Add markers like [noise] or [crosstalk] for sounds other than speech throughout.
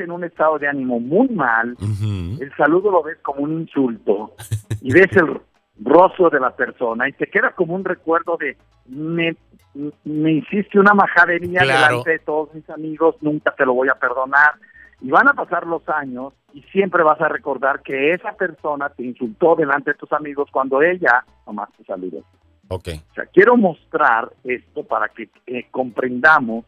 en un estado de ánimo muy mal, el saludo lo ves como un insulto y ves el rostro de la persona y te queda como un recuerdo de me, me hiciste una majadería delante de todos mis amigos, nunca te lo voy a perdonar. Y van a pasar los años y siempre vas a recordar que esa persona te insultó delante de tus amigos cuando ella nomás te saludó. Ok. O sea, quiero mostrar esto para que eh, comprendamos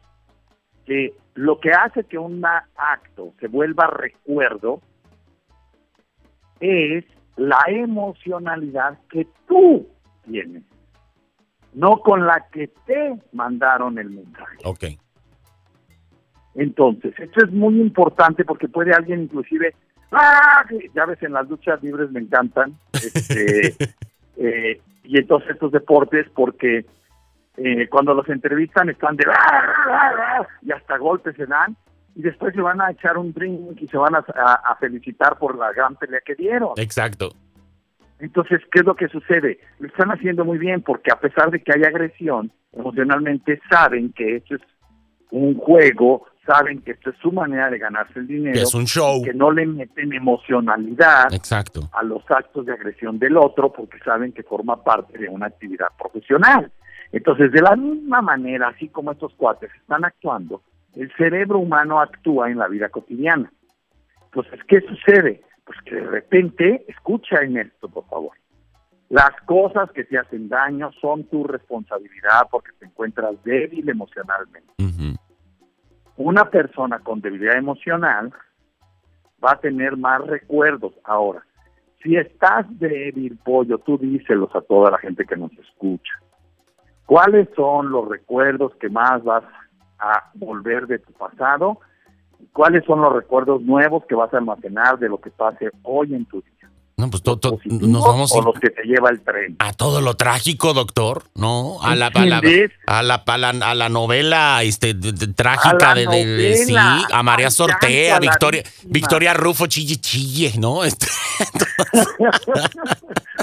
que lo que hace que un acto se vuelva recuerdo es la emocionalidad que tú tienes, no con la que te mandaron el mensaje. Ok. Entonces, esto es muy importante porque puede alguien inclusive, ¡ah! ya ves, en las luchas libres me encantan, este, [laughs] eh, y entonces estos deportes porque eh, cuando los entrevistan están de y hasta golpes se dan y después se van a echar un drink y se van a, felicitar por la gran pelea que dieron. Exacto. Entonces, ¿qué es lo que sucede? Lo están haciendo muy bien porque a pesar de que hay agresión, emocionalmente saben que esto es un juego, saben que esto es su manera de ganarse el dinero. es un show. Que no le meten emocionalidad Exacto. a los actos de agresión del otro porque saben que forma parte de una actividad profesional. Entonces, de la misma manera, así como estos cuates están actuando, el cerebro humano actúa en la vida cotidiana. Entonces, ¿qué sucede? Pues que de repente, escucha en esto, por favor. Las cosas que te hacen daño son tu responsabilidad porque te encuentras débil emocionalmente. Una persona con debilidad emocional va a tener más recuerdos. Ahora, si estás débil, pollo, tú díselos a toda la gente que nos escucha. ¿Cuáles son los recuerdos que más vas a volver de tu pasado? ¿Cuáles son los recuerdos nuevos que vas a almacenar de lo que pase hoy en tu día? No, pues todo, nos vamos o los que te lleva el tren. A todo lo trágico, doctor, ¿no? A la, a la, a la, novela este, trágica de, sí, a María Sortea, a Victoria, Victoria Rufo, chille, chille, ¿no? [laughs] Este,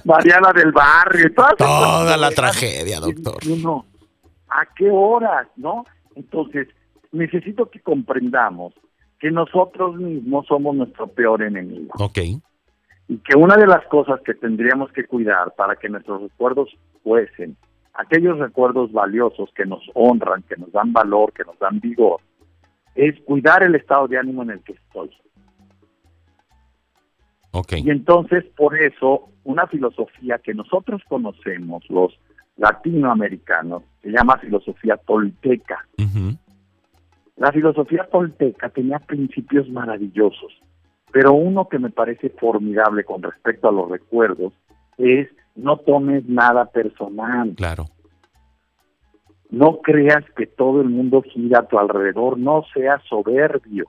Mariana del Barrio. Toda la tragedia, doctor. ¿A qué horas, no? Entonces, necesito que comprendamos que nosotros mismos somos nuestro peor enemigo. Ok. Y que una de las cosas que tendríamos que cuidar para que nuestros recuerdos fuesen aquellos recuerdos valiosos que nos honran, que nos dan valor, que nos dan vigor, es cuidar el estado de ánimo en el que estoy. Okay. Y entonces, por eso, una filosofía que nosotros conocemos, los latinoamericanos, se llama filosofía tolteca. La filosofía tolteca tenía principios maravillosos, pero uno que me parece formidable con respecto a los recuerdos es no tomes nada personal. Claro. No creas que todo el mundo gira a tu alrededor, no seas soberbio.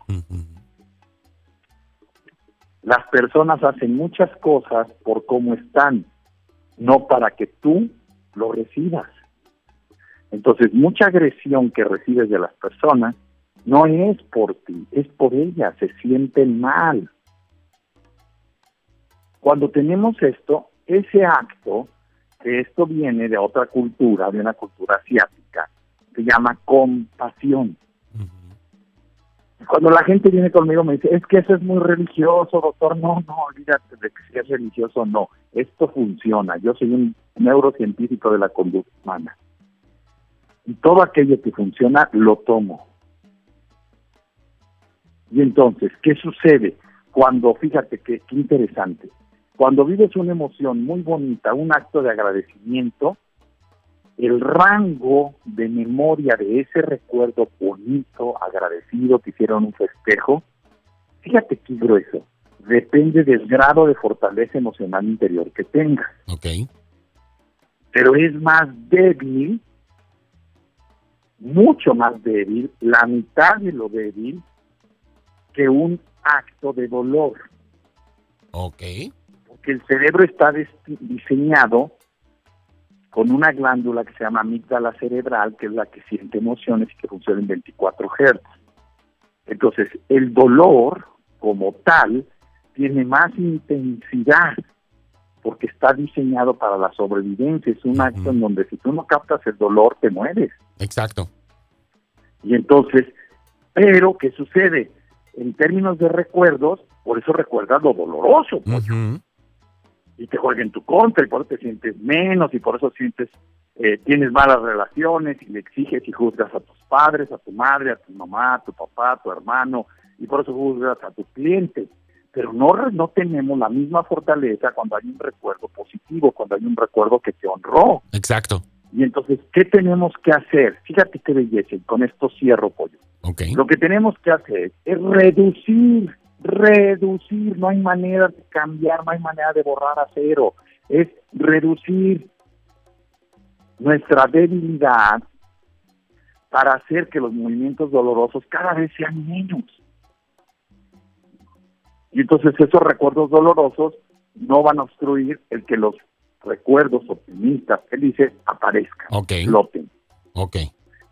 Las personas hacen muchas cosas por cómo están, no para que tú lo recibas. Entonces, mucha agresión que recibes de las personas no es por ti, es por ellas, se sienten mal. Cuando tenemos esto, ese acto, que esto viene de otra cultura, de una cultura asiática, se llama compasión. Cuando la gente viene conmigo me dice, es que eso es muy religioso, doctor. No, no, olvídate de que sea religioso, no. Esto funciona. Yo soy un neurocientífico de la conducta humana. Y todo aquello que funciona, lo tomo. Y entonces, ¿qué sucede? Cuando, fíjate qué, interesante, cuando vives una emoción muy bonita, un acto de agradecimiento, el rango de memoria de ese recuerdo bonito, agradecido, que hicieron un festejo, fíjate qué grueso, depende del grado de fortaleza emocional interior que tengas. Ok. Pero es más débil, mucho más débil, la mitad de lo débil, que un acto de dolor. Ok. Porque el cerebro está diseñado con una glándula que se llama amígdala cerebral, que es la que siente emociones y que funciona en 24 Hz. Entonces, el dolor como tal tiene más intensidad porque está diseñado para la sobrevivencia. Es un acto en donde si tú no captas el dolor, te mueres. Exacto. Y entonces, pero, ¿qué sucede? En términos de recuerdos, por eso recuerdas lo doloroso. Y te juega en tu contra y por eso te sientes menos y por eso sientes, eh, tienes malas relaciones y le exiges y juzgas a tus padres, a tu madre, a tu mamá, a tu papá, a tu hermano y por eso juzgas a tus clientes. Pero no, no tenemos la misma fortaleza cuando hay un recuerdo positivo, cuando hay un recuerdo que te honró. Exacto. Y entonces, ¿qué tenemos que hacer? Fíjate qué belleza, y con esto cierro, pollo. Lo que tenemos que hacer es reducir, reducir, no hay manera de cambiar, no hay manera de borrar a cero, es reducir nuestra debilidad para hacer que los movimientos dolorosos cada vez sean menos. Y entonces esos recuerdos dolorosos no van a obstruir el que los recuerdos optimistas, felices, aparezcan, okay. floten. Ok.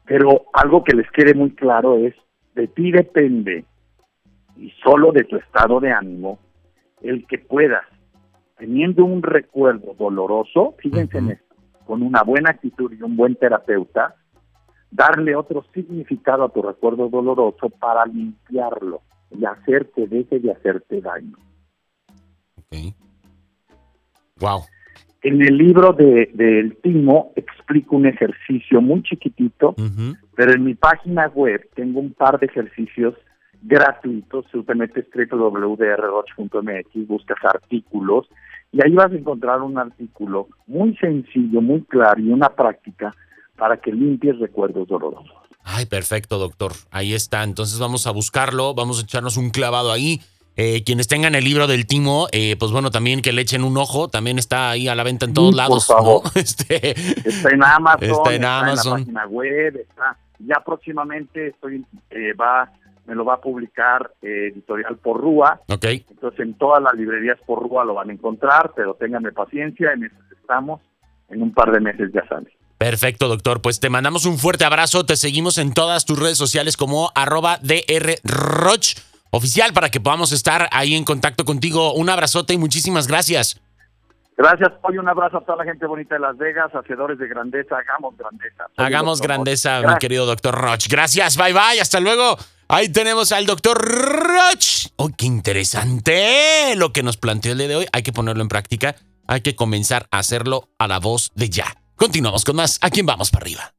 Pero algo que les quede muy claro es, de ti depende, y solo de tu estado de ánimo, el que puedas, teniendo un recuerdo doloroso, fíjense en esto, con una buena actitud y un buen terapeuta, darle otro significado a tu recuerdo doloroso para limpiarlo y hacerte deje de hacerte daño. Ok. Wow. En el libro de, del Timo explico un ejercicio muy chiquitito, pero en mi página web tengo un par de ejercicios gratuitos. Si te metes www.drroch.mx, buscas artículos y ahí vas a encontrar un artículo muy sencillo, muy claro y una práctica para que limpies recuerdos dolorosos. Ay, perfecto, doctor. Ahí está. Entonces vamos a buscarlo, vamos a echarnos un clavado ahí. Eh, quienes tengan el libro del Timo, eh, pues bueno, también que le echen un ojo, también está ahí a la venta en todos lados. Por favor. [laughs] Este, está en Amazon, está en, Amazon. la página web, está. Ya próximamente estoy, eh, va, me lo va a publicar Editorial Porrúa. Ok. Entonces en todas las librerías Porrúa lo van a encontrar, pero ténganme paciencia, en eso estamos, en un par de meses ya sale. Perfecto, doctor. Pues te mandamos un fuerte abrazo. Te seguimos en todas tus redes sociales como arroba drroch oficial para que podamos estar ahí en contacto contigo. Un abrazote y muchísimas gracias. Gracias, hoy un abrazo a toda la gente bonita de Las Vegas, hacedores de grandeza, hagamos grandeza. hagamos grandeza, mi querido doctor Roch. Gracias, bye bye, hasta luego. Ahí tenemos al doctor Roch. ¡Oh, qué interesante lo que nos planteó el día de hoy! Hay que ponerlo en práctica, hay que comenzar a hacerlo a la voz de ya. Continuamos con más. ¿A quién vamos para arriba?